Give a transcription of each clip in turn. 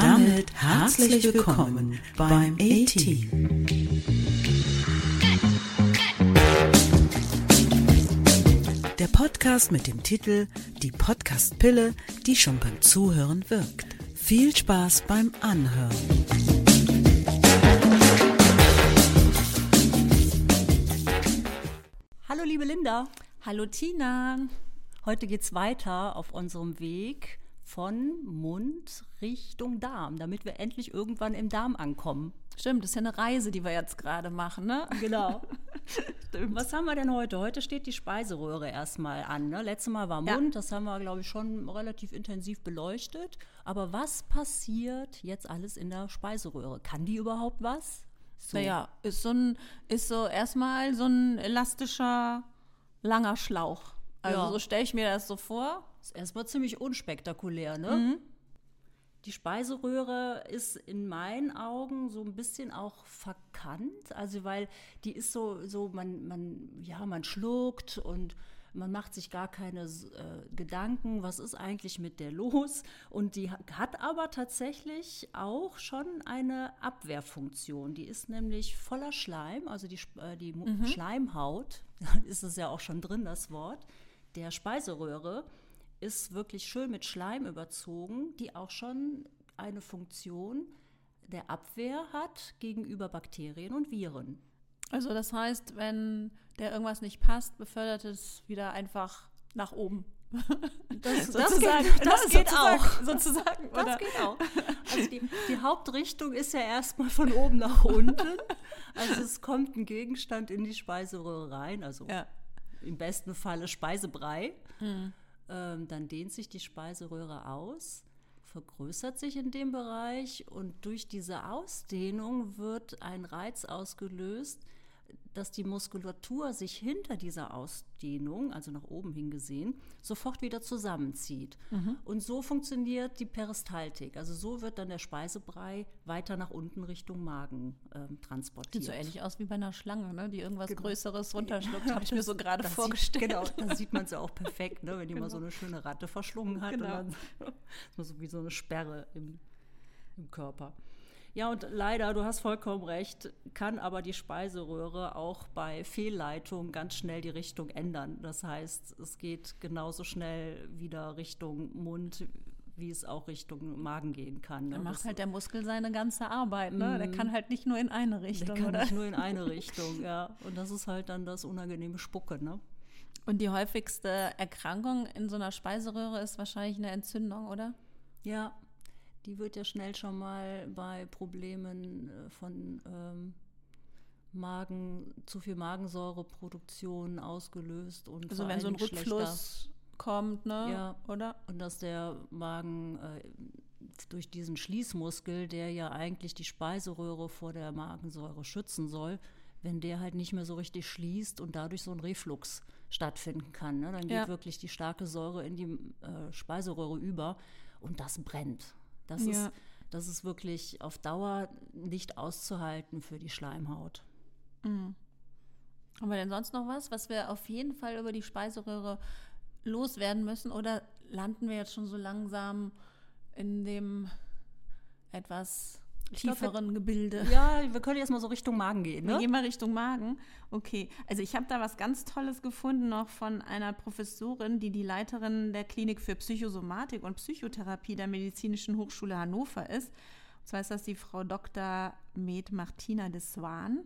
damit herzlich willkommen beim A-Team. Der Podcast mit dem Titel Die Podcast-Pille, die schon beim Zuhören wirkt. Viel Spaß beim Anhören. Hallo liebe Linda, Hallo Tina. heute geht's weiter auf unserem Weg von Mund Richtung Darm, damit wir endlich irgendwann im Darm ankommen. Stimmt, das ist ja eine Reise, die wir jetzt gerade machen, ne? Genau. Was haben wir denn heute? Heute steht die Speiseröhre erstmal an. Ne? Letztes Mal war Ja. Mund, das haben wir, glaube ich, schon relativ intensiv beleuchtet. Aber was passiert jetzt alles in der Speiseröhre? Kann die überhaupt was? So. Naja, ist so ein, ist so erstmal so ein elastischer, langer Schlauch. Also Ja. so stelle ich mir das so vor. Ist erstmal ziemlich unspektakulär, ne? Die Speiseröhre ist in meinen Augen so ein bisschen auch verkannt, also weil die ist so, so man, man, ja, man schluckt und man macht sich gar keine äh, Gedanken, was ist eigentlich mit der los? Und die ha- hat aber tatsächlich auch schon eine Abwehrfunktion. Die ist nämlich voller Schleim, also die, äh, die Mu- Schleimhaut, ist es ja auch schon drin, das Wort, der Speiseröhre ist wirklich schön mit Schleim überzogen, die auch schon eine Funktion der Abwehr hat gegenüber Bakterien und Viren. Also das heißt, wenn der irgendwas nicht passt, befördert es wieder einfach nach oben. Das, Sozusagen, geht, das geht sozusagen, auch. Sozusagen, Das oder? geht auch. Also die, die Hauptrichtung ist ja erstmal von oben nach unten. Also es kommt ein Gegenstand in die Speiseröhre rein, also Ja. im besten Falle Speisebrei. Ähm, dann dehnt sich die Speiseröhre aus, vergrößert sich in dem Bereich und durch diese Ausdehnung wird ein Reiz ausgelöst, dass die Muskulatur sich hinter dieser Ausdehnung, also nach oben hin gesehen, sofort wieder zusammenzieht. Und so funktioniert die Peristaltik. Also so wird dann der Speisebrei weiter nach unten Richtung Magen ähm, transportiert. Sieht so ähnlich aus wie bei einer Schlange, ne? die irgendwas Größeres runterschluckt, habe ich mir so gerade vorgestellt. Sieht, genau, da sieht man es ja auch perfekt, ne, wenn die mal so eine schöne Ratte verschlungen hat. Genau. Und dann ist man so wie so eine Sperre im, im Körper. Ja, und leider, du hast vollkommen recht, kann aber die Speiseröhre auch bei Fehlleitung ganz schnell die Richtung ändern. Das heißt, es geht genauso schnell wieder Richtung Mund, wie es auch Richtung Magen gehen kann. Ne? Dann macht Das- halt der Muskel seine ganze Arbeit, ne? Der kann halt nicht nur in eine der Richtung, kann oder? nicht nur in eine Richtung, ja. Und das ist halt dann das unangenehme Spucke, ne? Und die häufigste Erkrankung in so einer Speiseröhre ist wahrscheinlich eine Entzündung, oder? Ja, die wird ja schnell schon mal bei Problemen äh, von ähm, Magen, zu viel Magensäureproduktion ausgelöst und Also wenn so ein Rückfluss kommt, ne? Ja. Oder? und dass der Magen äh, durch diesen Schließmuskel, der ja eigentlich die Speiseröhre vor der Magensäure schützen soll, wenn der halt nicht mehr so richtig schließt und dadurch so ein Reflux stattfinden kann, ne? dann geht Ja. wirklich die starke Säure in die äh, Speiseröhre über und das brennt. Das, Ja. ist, das ist wirklich auf Dauer nicht auszuhalten für die Schleimhaut. Haben wir denn sonst noch was, was wir auf jeden Fall über die Speiseröhre loswerden müssen? Oder landen wir jetzt schon so langsam in dem etwas glaub, wir- tieferen Gebilde? Ja, wir können jetzt mal so Richtung Magen gehen. Wir Ne? gehen mal Richtung Magen. Okay, also ich habe da was ganz Tolles gefunden, noch von einer Professorin, die die Leiterin der Klinik für Psychosomatik und Psychotherapie der Medizinischen Hochschule Hannover ist. Und zwar ist das die Frau Dr. Med Martina de Swan.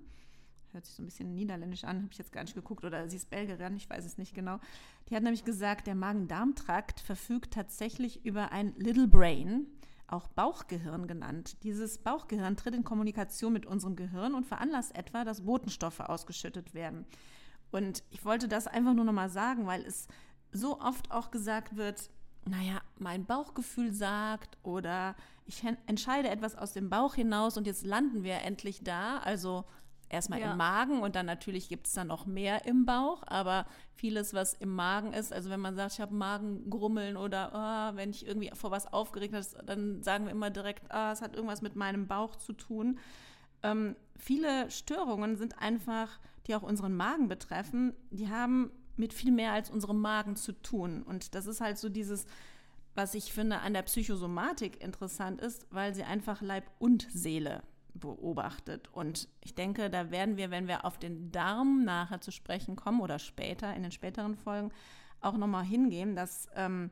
Hört sich so ein bisschen niederländisch an, habe ich jetzt gar nicht geguckt. Oder sie ist Belgierin, ich weiß es nicht genau. Die hat nämlich gesagt, der Magen-Darm-Trakt verfügt tatsächlich über ein Little Brain, auch Bauchgehirn genannt. Dieses Bauchgehirn tritt in Kommunikation mit unserem Gehirn und veranlasst etwa, dass Botenstoffe ausgeschüttet werden. Und ich wollte das einfach nur nochmal sagen, weil es so oft auch gesagt wird, naja, mein Bauchgefühl sagt oder ich entscheide etwas aus dem Bauch hinaus und jetzt landen wir endlich da. Also erstmal Ja. im Magen und dann natürlich gibt es dann noch mehr im Bauch, aber vieles, was im Magen ist, also wenn man sagt, ich habe Magengrummeln oder ah, wenn ich irgendwie vor was aufgeregt bin, dann sagen wir immer direkt, ah, es hat irgendwas mit meinem Bauch zu tun. Ähm, viele Störungen sind einfach, die auch unseren Magen betreffen, die haben mit viel mehr als unserem Magen zu tun. Und das ist halt so dieses, was ich finde an der Psychosomatik interessant ist, weil sie einfach Leib und Seele beobachtet. Und ich denke, da werden wir, wenn wir auf den Darm nachher zu sprechen kommen oder später, in den späteren Folgen, auch nochmal hingehen, dass ähm,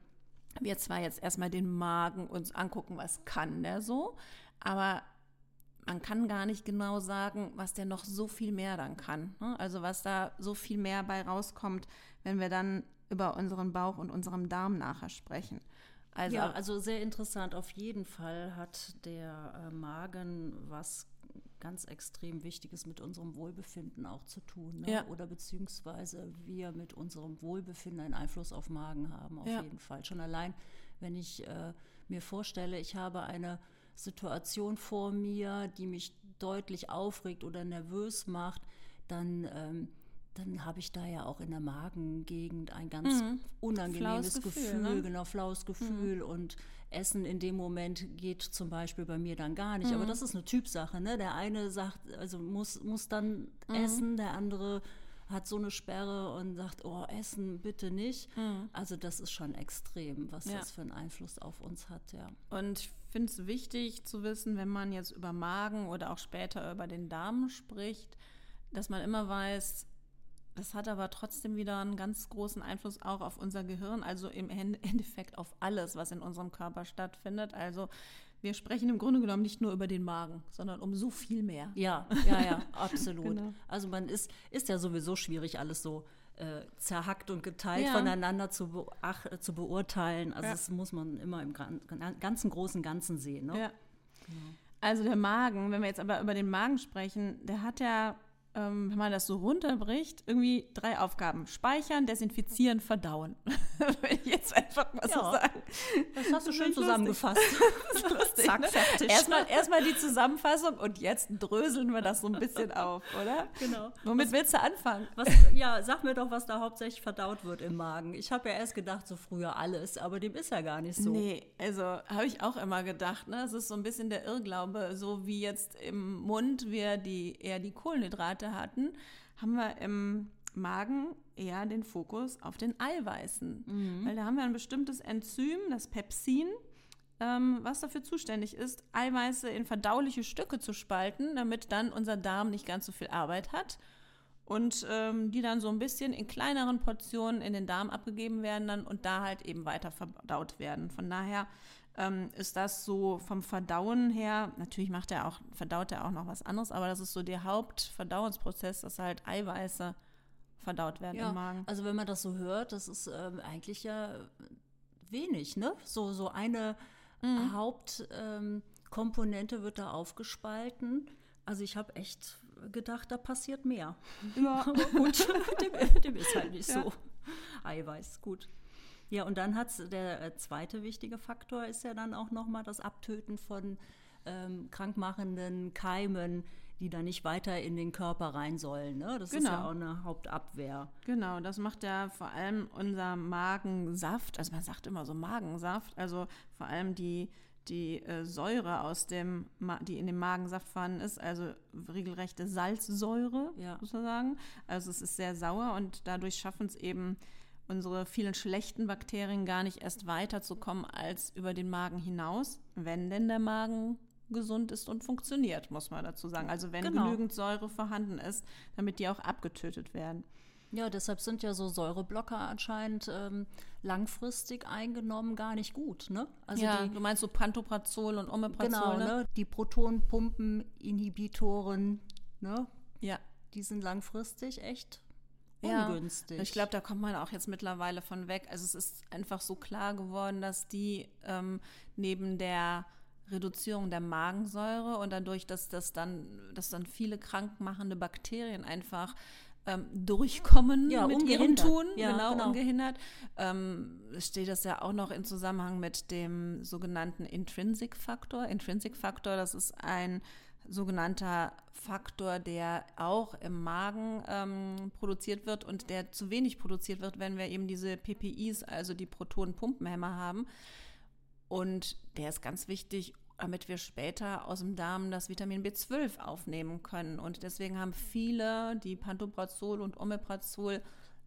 wir zwar jetzt erstmal den Magen uns angucken, was kann der so, aber man kann gar nicht genau sagen, was der noch so viel mehr dann kann. Ne? Also was da so viel mehr bei rauskommt, wenn wir dann über unseren Bauch und unserem Darm nachher sprechen. Also, ja, also sehr interessant. Auf jeden Fall hat der äh, Magen was ganz extrem Wichtiges mit unserem Wohlbefinden auch zu tun. Ne? Ja. Oder beziehungsweise wir mit unserem Wohlbefinden einen Einfluss auf Magen haben, auf ja. jeden Fall. Schon allein, wenn ich äh, mir vorstelle, ich habe eine Situation vor mir, die mich deutlich aufregt oder nervös macht, dann ähm, dann habe ich da ja auch in der Magengegend ein ganz mhm. unangenehmes Gefühl, Gefühl ne? genau, flaues Gefühl mhm. und Essen in dem Moment geht zum Beispiel bei mir dann gar nicht. Mhm. Aber das ist eine Typsache, ne? Der eine sagt, also muss, muss dann mhm. essen, der andere hat so eine Sperre und sagt, oh, essen bitte nicht. Mhm. Also das ist schon extrem, was ja. das für einen Einfluss auf uns hat, ja. Und ich finde es wichtig zu wissen, wenn man jetzt über Magen oder auch später über den Darm spricht, dass man immer weiß, das hat aber trotzdem wieder einen ganz großen Einfluss auch auf unser Gehirn, also im Endeffekt auf alles, was in unserem Körper stattfindet. Also wir sprechen im Grunde genommen nicht nur über den Magen, sondern um so viel mehr. Ja, ja, ja, absolut. genau. Also man ist, ist ja sowieso schwierig, alles so äh, zerhackt und geteilt ja. voneinander zu, beach, zu beurteilen. Also ja. das muss man immer im ganzen großen Ganzen sehen. Ne? Ja. Genau. Also der Magen, wenn wir jetzt aber über den Magen sprechen, der hat ja ähm, wenn man das so runterbricht, irgendwie drei Aufgaben. Speichern, desinfizieren, verdauen. Will ich jetzt einfach mal ja, so sagen. Das hast du schön zusammengefasst. lustig, Zack, ne? fertig. Erstmal, erstmal die Zusammenfassung und jetzt dröseln wir das so ein bisschen auf, oder? Genau. Womit was, willst du anfangen? Was, ja, sag mir doch, was da hauptsächlich verdaut wird im Magen. Ich habe ja erst gedacht, so früher alles, aber dem ist ja gar nicht so. Nee, also habe ich auch immer gedacht. Ne? Es ist so ein bisschen der Irrglaube, so wie jetzt im Mund wir die, eher die Kohlenhydrate heute hatten, haben wir im Magen eher den Fokus auf den Eiweißen. Mhm. Weil da haben wir ein bestimmtes Enzym, das Pepsin, ähm, was dafür zuständig ist, Eiweiße in verdauliche Stücke zu spalten, damit dann unser Darm nicht ganz so viel Arbeit hat. Und ähm, die dann so ein bisschen in kleineren Portionen in den Darm abgegeben werden dann und da halt eben weiter verdaut werden. Von daher ähm, ist das so vom Verdauen her, natürlich macht er auch, verdaut er auch noch was anderes, aber das ist so der Hauptverdauungsprozess, dass halt Eiweiße verdaut werden ja, im Magen. Also wenn man das so hört, das ist ähm, eigentlich ja wenig, ne? So, so eine mhm. Hauptkomponente ähm, wird da aufgespalten. Also ich habe echt gedacht, da passiert mehr. Ja, aber gut, dem, dem, ist halt nicht ja. so. Eiweiß, gut. Ja, und dann hat der äh, zweite wichtige Faktor ist ja dann auch nochmal das Abtöten von ähm, krankmachenden Keimen, die dann nicht weiter in den Körper rein sollen. Ne? Das genau. ist ja genau. auch eine Hauptabwehr. Genau, das macht ja vor allem unser Magensaft, also man sagt immer so Magensaft, also vor allem die die äh, Säure aus dem, die in dem Magensaft vorhanden ist, also regelrechte Salzsäure ja. sozusagen. Also es ist sehr sauer und dadurch schaffen es eben unsere vielen schlechten Bakterien gar nicht erst weiterzukommen als über den Magen hinaus, wenn denn der Magen gesund ist und funktioniert, muss man dazu sagen. Also wenn genau. genügend Säure vorhanden ist, damit die auch abgetötet werden. Ja, deshalb sind ja so Säureblocker anscheinend ähm, langfristig eingenommen gar nicht gut, ne? Also ja, die, du meinst so Pantoprazol und Omeprazol, Genau, ne? Die Protonpumpeninhibitoren, ne? Ja. Die sind langfristig echt ungünstig. Ja, ich glaube, da kommt man auch jetzt mittlerweile von weg. Also es ist einfach so klar geworden, dass die ähm, neben der Reduzierung der Magensäure und dadurch, dass das dann, dass dann viele krankmachende Bakterien einfach ähm, durchkommen ja, mit ihrem Tun, ja, genau, genau, ungehindert. Ähm, steht das ja auch noch in Zusammenhang mit dem sogenannten Intrinsic-Faktor. Intrinsic-Faktor, das ist ein sogenannter Faktor, der auch im Magen ähm, produziert wird und der zu wenig produziert wird, wenn wir eben diese PPIs, also die Protonenpumpenhämmer haben. Und der ist ganz wichtig, damit wir später aus dem Darm das Vitamin B12 aufnehmen können. Und deswegen haben viele, die Pantoprazol und Omeprazol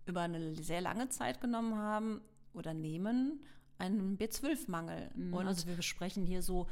über eine sehr lange Zeit genommen haben oder nehmen, einen B12-Mangel. Mhm. Also wir besprechen hier so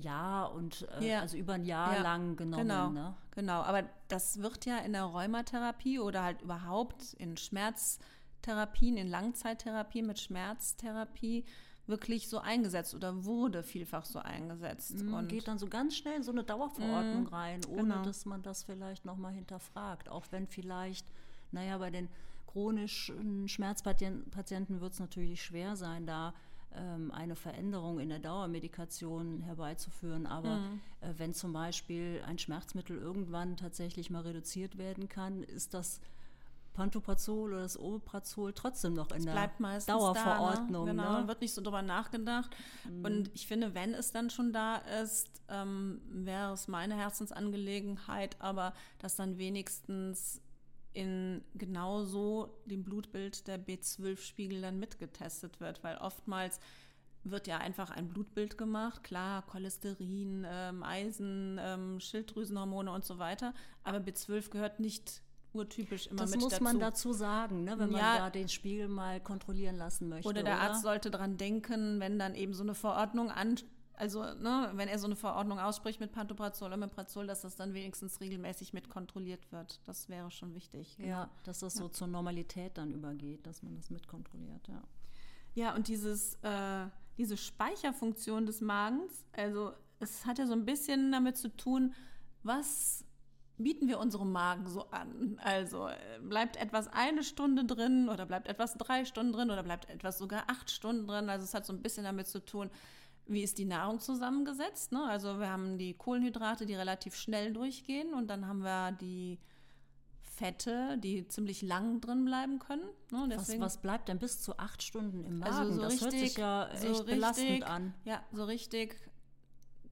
Jahr und äh, ja. also über ein Jahr ja. lang genommen. Genau, ne? genau. Aber das wird ja in der Rheumatherapie oder halt überhaupt in Schmerztherapien, in Langzeittherapie mit Schmerztherapie wirklich so eingesetzt oder wurde vielfach so eingesetzt. Mhm, und geht dann so ganz schnell in so eine Dauerverordnung mhm, rein, ohne genau. dass man das vielleicht nochmal hinterfragt. Auch wenn vielleicht, naja, bei den chronischen Schmerzpatienten wird es natürlich schwer sein, da ähm, eine Veränderung in der Dauermedikation herbeizuführen. Aber mhm. äh, wenn zum Beispiel ein Schmerzmittel irgendwann tatsächlich mal reduziert werden kann, ist das Pantoprazol oder das Omeprazol trotzdem noch in der Dauerverordnung. Da, ne? Genau, ne? wird nicht so drüber nachgedacht. Mhm. Und ich finde, wenn es dann schon da ist, ähm, wäre es meine Herzensangelegenheit, aber dass dann wenigstens in genau so dem Blutbild der B12-Spiegel dann mitgetestet wird, weil oftmals wird ja einfach ein Blutbild gemacht, klar, Cholesterin, ähm, Eisen, ähm, Schilddrüsenhormone und so weiter, aber B12 gehört nicht urtypisch immer das mit dazu. Das muss man dazu sagen, ne, wenn man ja, da den Spiegel mal kontrollieren lassen möchte. Oder der oder? Arzt sollte daran denken, wenn dann eben so eine Verordnung an, also ne, wenn er so eine Verordnung ausspricht mit Pantoprazol, Omeprazol, dass das dann wenigstens regelmäßig mit kontrolliert wird. Das wäre schon wichtig. Genau. Ja, dass das so zur Normalität dann übergeht, dass man das mitkontrolliert, ja. Ja, und dieses, äh, diese Speicherfunktion des Magens, also es hat ja so ein bisschen damit zu tun, was bieten wir unserem Magen so an? Also bleibt etwas eine Stunde drin oder bleibt etwas drei Stunden drin oder bleibt etwas sogar acht Stunden drin? Also es hat so ein bisschen damit zu tun, wie ist die Nahrung zusammengesetzt. Ne? Also wir haben die Kohlenhydrate, die relativ schnell durchgehen und dann haben wir die Fette, die ziemlich lang drin bleiben können. Ne? Was, was, bleibt denn bis zu acht Stunden im Magen? Also so das richtig, hört sich ja echt so belastend an. Ja, so richtig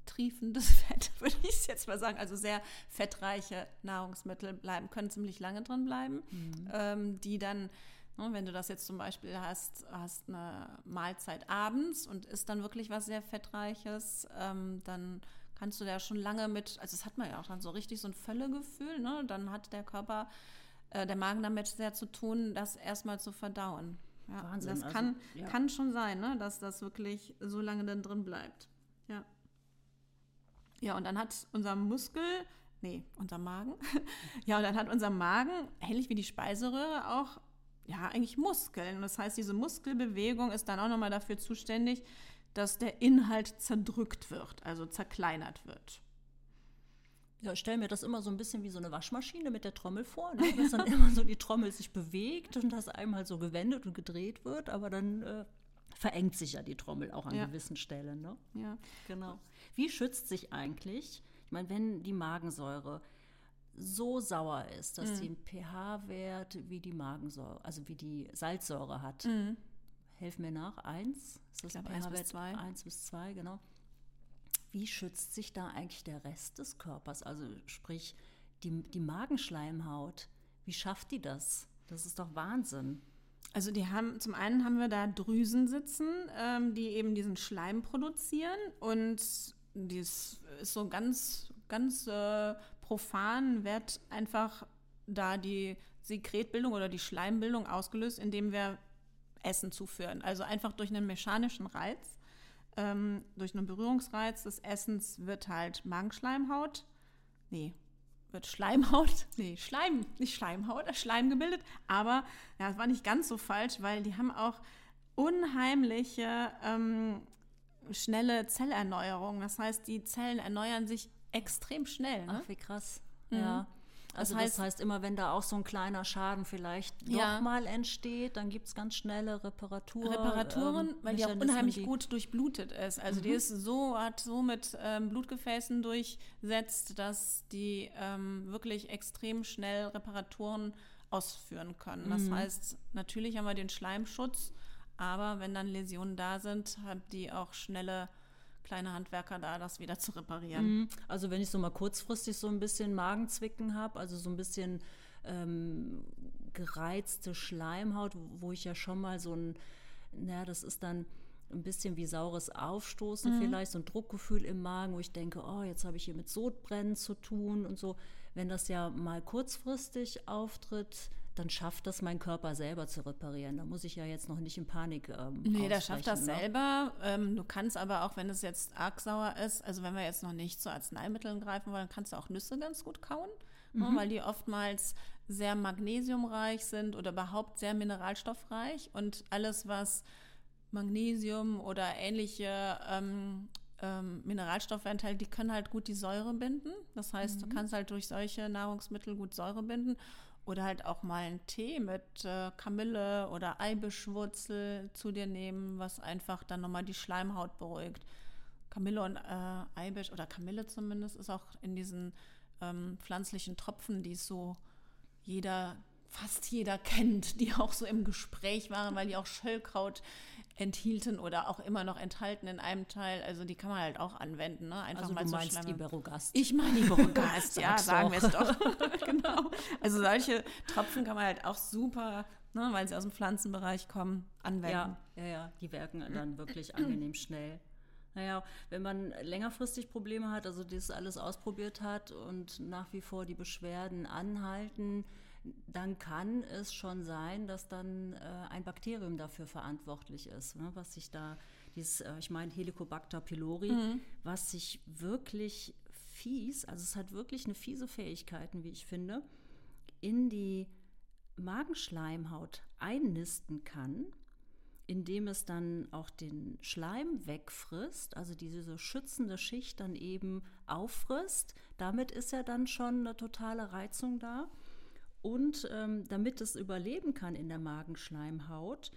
triefendes Fett, würde ich es jetzt mal sagen. Also sehr fettreiche Nahrungsmittel bleiben, können ziemlich lange drin bleiben, mhm. ähm, die dann wenn du das jetzt zum Beispiel hast, hast eine Mahlzeit abends und isst dann wirklich was sehr Fettreiches, ähm, dann kannst du da schon lange mit, also das hat man ja auch dann so richtig so ein Völlegefühl, ne? dann hat der Körper, äh, der Magen damit sehr zu tun, das erstmal zu verdauen. Ja, Wahnsinn. Das kann, also, ja. kann schon sein, ne? dass das wirklich so lange dann drin bleibt. Ja. Ja, und dann hat unser Muskel, nee, unser Magen, ja, und dann hat unser Magen, ähnlich wie die Speiseröhre, auch, ja, eigentlich Muskeln. Das heißt, diese Muskelbewegung ist dann auch nochmal dafür zuständig, dass der Inhalt zerdrückt wird, also zerkleinert wird. Ja, ich stelle mir das immer so ein bisschen wie so eine Waschmaschine mit der Trommel vor, ne? dass dann immer so die Trommel sich bewegt und das einmal so gewendet und gedreht wird, aber dann äh, verengt sich ja die Trommel auch an ja. gewissen Stellen. Ne? Ja, genau. Wie schützt sich eigentlich, ich meine, wenn die Magensäure so sauer ist, dass mhm. sie einen pH-Wert wie die Magensäure, also wie die Salzsäure hat. Mhm. Helf mir nach, eins? Ist das pH-Wert 1 bis 2, genau. Wie schützt sich da eigentlich der Rest des Körpers? Also sprich, die, die Magenschleimhaut, wie schafft die das? Das ist doch Wahnsinn. Also die haben, zum einen haben wir da Drüsen sitzen, ähm, die eben diesen Schleim produzieren und dies ist so ganz, ganz äh, profan, wird einfach da die Sekretbildung oder die Schleimbildung ausgelöst, indem wir Essen zuführen. Also einfach durch einen mechanischen Reiz, ähm, durch einen Berührungsreiz des Essens wird halt Magenschleimhaut, nee, wird Schleimhaut, nee, Schleim, nicht Schleimhaut, Schleim gebildet. Aber ja, das war nicht ganz so falsch, weil die haben auch unheimliche ähm, schnelle Zellerneuerung. Das heißt, die Zellen erneuern sich extrem schnell. Ne? Ach, wie krass. Mhm. Ja. Also das heißt, das heißt, immer wenn da auch so ein kleiner Schaden vielleicht ja. nochmal entsteht, dann gibt es ganz schnelle Reparaturen. Reparaturen, ähm, weil die auch unheimlich die gut durchblutet ist. Also mhm. die ist so, hat so mit ähm, Blutgefäßen durchsetzt, dass die ähm, wirklich extrem schnell Reparaturen ausführen können. Das mhm. heißt, natürlich haben wir den Schleimschutz, aber wenn dann Läsionen da sind, haben die auch schnelle kleine Handwerker da, das wieder zu reparieren. Mhm. Also wenn ich so mal kurzfristig so ein bisschen Magenzwicken habe, also so ein bisschen ähm, gereizte Schleimhaut, wo ich ja schon mal so ein, naja, das ist dann ein bisschen wie saures Aufstoßen mhm. vielleicht, so ein Druckgefühl im Magen, wo ich denke, oh, jetzt habe ich hier mit Sodbrennen zu tun und so. wenn das ja mal kurzfristig auftritt, dann schafft das mein Körper selber zu reparieren. Da muss ich ja jetzt noch nicht in Panik. Ähm, nee, der schafft das ne? selber. Ähm, du kannst aber auch, wenn es jetzt arg sauer ist, also wenn wir jetzt noch nicht zu Arzneimitteln greifen wollen, kannst du auch Nüsse ganz gut kauen, ne, Mhm. weil die oftmals sehr magnesiumreich sind oder überhaupt sehr mineralstoffreich. Und alles, was Magnesium oder ähnliche ähm, ähm, Mineralstoffe enthält, die können halt gut die Säure binden. Das heißt, du kannst halt durch solche Nahrungsmittel gut Säure binden. Oder halt auch mal einen Tee mit äh, Kamille oder Eibischwurzel zu dir nehmen, was einfach dann nochmal die Schleimhaut beruhigt. Kamille und äh, Eibisch oder Kamille zumindest ist auch in diesen ähm, pflanzlichen Tropfen, die so jeder, fast jeder kennt, die auch so im Gespräch waren, weil die auch Schöllkraut enthielten oder auch immer noch enthalten in einem Teil. Also die kann man halt auch anwenden. Ne? Einfach Also mal du zur meinst Schleim- Iberogast. ich meine Iberogast, ja, sagen wir es doch. doch. genau. Also solche Tropfen kann man halt auch super, ne, weil sie aus dem Pflanzenbereich kommen, anwenden. Ja, ja, ja, die wirken dann wirklich angenehm schnell. Naja, wenn man längerfristig Probleme hat, also das alles ausprobiert hat und nach wie vor die Beschwerden anhalten, dann kann es schon sein, dass dann äh, ein Bakterium dafür verantwortlich ist, ne, was sich da, dieses, äh, ich meine Helicobacter pylori, was sich wirklich fies, also es hat wirklich eine fiese Fähigkeiten, wie ich finde, in die Magenschleimhaut einnisten kann, indem es dann auch den Schleim wegfrisst, also diese schützende Schicht dann eben auffrisst. Damit ist ja dann schon eine totale Reizung da. Und ähm, damit es überleben kann in der Magenschleimhaut,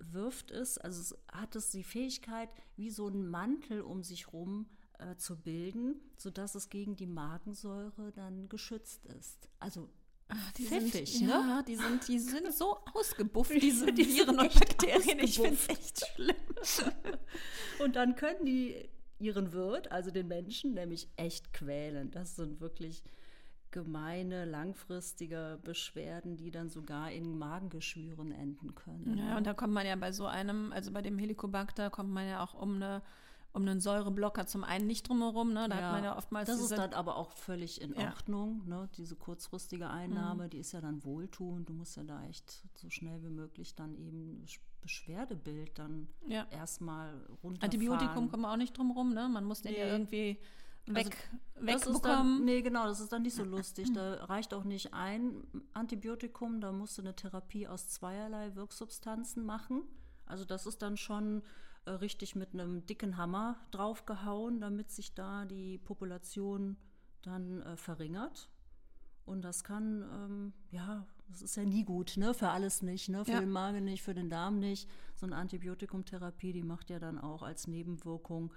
wirft es, also hat es die Fähigkeit, wie so einen Mantel um sich rum äh, zu bilden, sodass es gegen die Magensäure dann geschützt ist. Also Die pfiffig, sind, ne? Ja, die sind, die sind so ausgebufft, diese Die Viren und Bakterien. Ich finde es echt schlimm. Und dann können die ihren Wirt, also den Menschen, nämlich echt quälen. Das sind wirklich gemeine, langfristige Beschwerden, die dann sogar in Magengeschwüren enden können. Ja, und da kommt man ja bei so einem, also bei dem Helicobacter, kommt man ja auch um eine um einen Säureblocker zum einen nicht drumherum, ne? Da hat man ja oftmals das ist dann aber auch völlig in Ja. Mhm. Ordnung. Ne? Diese kurzfristige Einnahme, die ist ja dann wohltuend. Du musst ja da echt so schnell wie möglich dann eben Beschwerdebild dann Ja. erstmal runterfahren. Antibiotikum kommt man auch nicht drum rum, ne? Man muss den ja Nee. irgendwie weg, Das ist dann, wegbekommen. nee, genau, das ist dann nicht so lustig. Da reicht auch nicht ein Antibiotikum, da musst du eine Therapie aus zweierlei Wirksubstanzen machen. Also das ist dann schon äh, richtig mit einem dicken Hammer draufgehauen, damit sich da die Population dann äh, verringert. Und das kann, ähm, ja, das ist ja nie gut, ne? Für alles nicht, ne? Für Ja. den Magen nicht, für den Darm nicht. So eine Antibiotikumtherapie, die macht ja dann auch als Nebenwirkung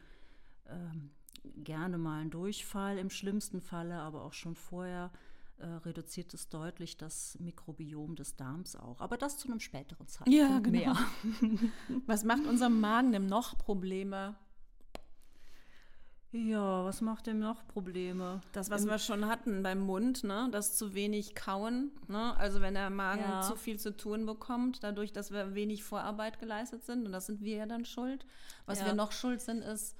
ähm, gerne mal einen Durchfall im schlimmsten Falle, aber auch schon vorher äh, reduziert es deutlich das Mikrobiom des Darms auch. Aber das zu einem späteren Zeitpunkt Ja, genau. mehr. Was macht unserem Magen denn noch Probleme? Ja, was macht dem noch Probleme? Das, was wir schon hatten beim Mund, ne? das zu wenig kauen. Ne? Also wenn der Magen Ja. zu viel zu tun bekommt, dadurch, dass wir wenig Vorarbeit geleistet sind, und das sind wir ja dann schuld. Was Ja. wir noch schuld sind, ist,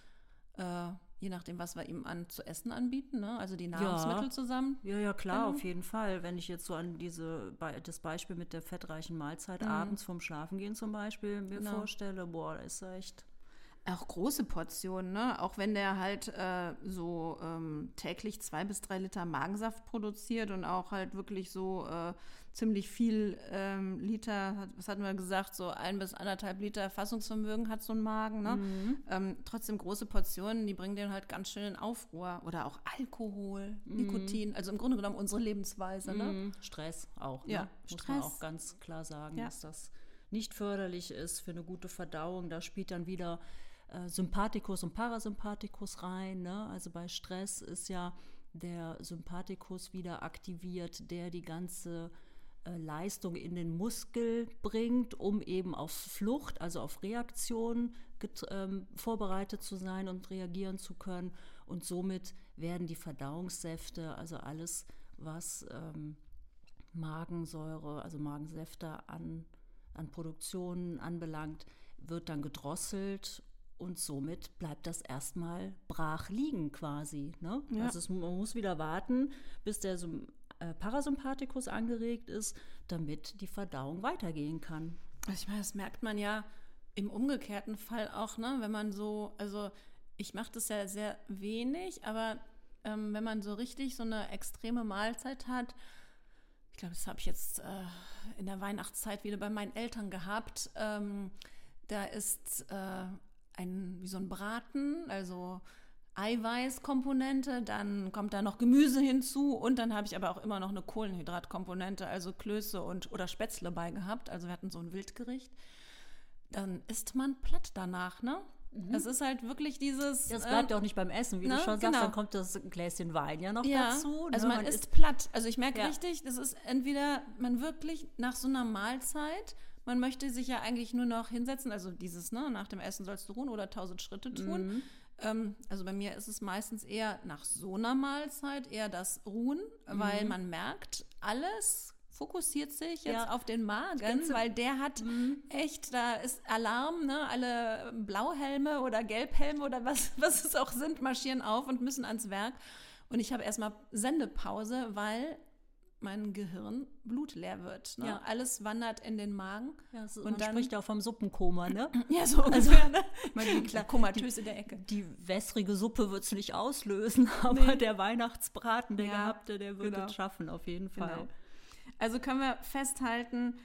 äh, je nachdem, was wir ihm an zu essen anbieten, ne? also die Nahrungsmittel zusammen. Ja, ja, klar, auf jeden Fall. Wenn ich jetzt so an diese, das Beispiel mit der fettreichen Mahlzeit abends vom Schlafengehen zum Beispiel mir Genau. vorstelle, boah, da ist echt. Auch große Portionen, ne? Auch wenn der halt äh, so ähm, täglich zwei bis drei Liter Magensaft produziert und auch halt wirklich so äh, ziemlich viel ähm, Liter, was hatten wir gesagt, so ein bis anderthalb Liter Fassungsvermögen hat so ein Magen, ne? Ähm, trotzdem große Portionen, die bringen den halt ganz schön in Aufruhr. Oder auch Alkohol, Nikotin, also im Grunde genommen unsere Lebensweise, ne? Mhm. Stress auch. Ja, ne? Muss man Stress. auch ganz klar sagen, Ja. dass das nicht förderlich ist für eine gute Verdauung. Da spielt dann wieder äh, Sympathikus und Parasympathikus rein. Ne? Also bei Stress ist ja der Sympathikus wieder aktiviert, der die ganze äh, Leistung in den Muskel bringt, um eben auf Flucht, also auf Reaktion ähm, vorbereitet zu sein und reagieren zu können. Und somit werden die Verdauungssäfte, also alles, was ähm, Magensäure, also Magensäfte an, an Produktionen anbelangt, wird dann gedrosselt und somit bleibt das erstmal brach liegen quasi. Ne? Ja. Also es, man muss wieder warten, bis der äh, Parasympathikus angeregt ist, damit die Verdauung weitergehen kann. Also ich meine, das merkt man ja im umgekehrten Fall auch, ne? wenn man so, also ich mache das ja sehr wenig, aber ähm, wenn man so richtig so eine extreme Mahlzeit hat, ich glaube, das habe ich jetzt äh, in der Weihnachtszeit wieder bei meinen Eltern gehabt, ähm, da ist äh, ein, wie so ein Braten, also Eiweißkomponente, dann kommt da noch Gemüse hinzu und dann habe ich aber auch immer noch eine Kohlenhydratkomponente, also Klöße und oder Spätzle bei gehabt. Also wir hatten so ein Wildgericht. Dann isst man platt danach, ne? Es ist halt wirklich dieses. Das bleibt ähm, ja auch nicht beim Essen, wie ne, du schon sagst, genau. dann kommt das Gläschen Wein ja noch ja, dazu. also ne? man, isst isst platt. Also ich merke Ja. richtig, das ist entweder man wirklich nach so einer Mahlzeit, man möchte sich ja eigentlich nur noch hinsetzen, also dieses, ne, nach dem Essen sollst du ruhen oder tausend Schritte tun. Mhm. Ähm, also bei mir ist es meistens eher nach so einer Mahlzeit eher das Ruhen, weil man merkt, alles fokussiert sich jetzt Mhm. Ja. auf den Magen, weil der hat Mhm. echt, da ist Alarm, ne? alle Blauhelme oder Gelbhelme oder was, was es auch sind, marschieren auf und müssen ans Werk. Und ich habe erstmal Sendepause, weil mein Gehirn blutleer wird. Ne? Ja. Alles wandert in den Magen. Ja, so, Und man dann- spricht ja auch vom Suppenkoma, ne? Ja, so ungefähr. ne? Die, Klar, komatös in der Ecke. die wässrige Suppe wird es nicht auslösen, aber der Weihnachtsbraten, der Ja, gehabte, der wird genau. es schaffen, auf jeden Fall. Genau. Also können wir festhalten,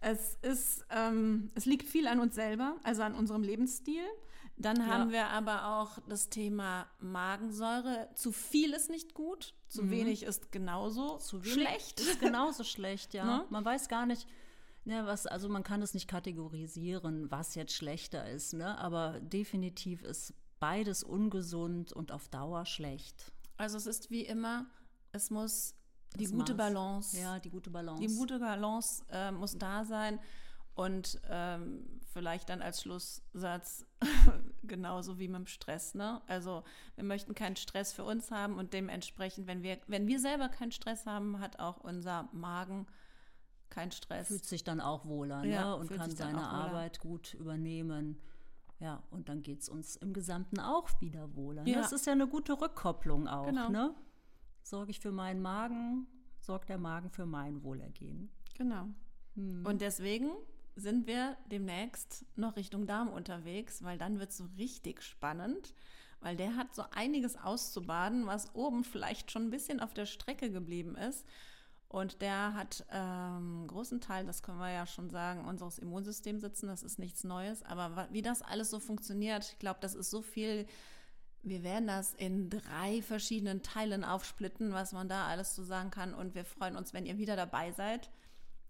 es ist, ähm, es liegt viel an uns selber, also an unserem Lebensstil. Dann Ja. haben wir aber auch das Thema Magensäure. Zu viel ist nicht gut, zu wenig ist genauso Mhm. Zu schlecht. Ist genauso schlecht, ja. Ne? Man weiß gar nicht, ne, was, also man kann es nicht kategorisieren, was jetzt schlechter ist, ne? Aber definitiv ist beides ungesund und auf Dauer schlecht. Also es ist wie immer, es muss die Das gute Maß. Balance, Ja, die gute Balance. die gute Balance äh, muss da sein. Und ähm, vielleicht dann als Schlusssatz genauso wie mit dem Stress. Ne? Also wir möchten keinen Stress für uns haben und dementsprechend, wenn wir, wenn wir selber keinen Stress haben, hat auch unser Magen keinen Stress. fühlt sich dann auch wohler ne? Ja, und kann seine. Arbeit gut übernehmen. Ja, und dann geht es uns im Gesamten auch wieder wohler. Ne? Ja. Das ist ja eine gute Rückkopplung auch. Genau. Ne? Sorge ich für meinen Magen, sorgt der Magen für mein Wohlergehen. Genau. Hm. Und deswegen sind wir demnächst noch Richtung Darm unterwegs, weil dann wird es so richtig spannend, weil der hat so einiges auszubaden, was oben vielleicht schon ein bisschen auf der Strecke geblieben ist. Und der hat ähm, großen Teil, das können wir ja schon sagen, unseres Immunsystems sitzen. Das ist nichts Neues. Aber wie das alles so funktioniert, ich glaube, das ist so viel. Wir werden das in drei verschiedenen Teilen aufsplitten, was man da alles zu sagen kann. Und wir freuen uns, wenn ihr wieder dabei seid,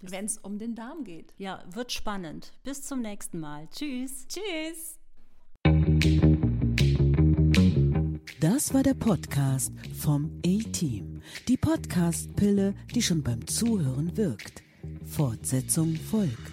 wenn es um den Darm geht. Ja, wird spannend. Bis zum nächsten Mal. Tschüss. Tschüss! Das war der Podcast vom A-Team. Die Podcast-Pille, die schon beim Zuhören wirkt. Fortsetzung folgt.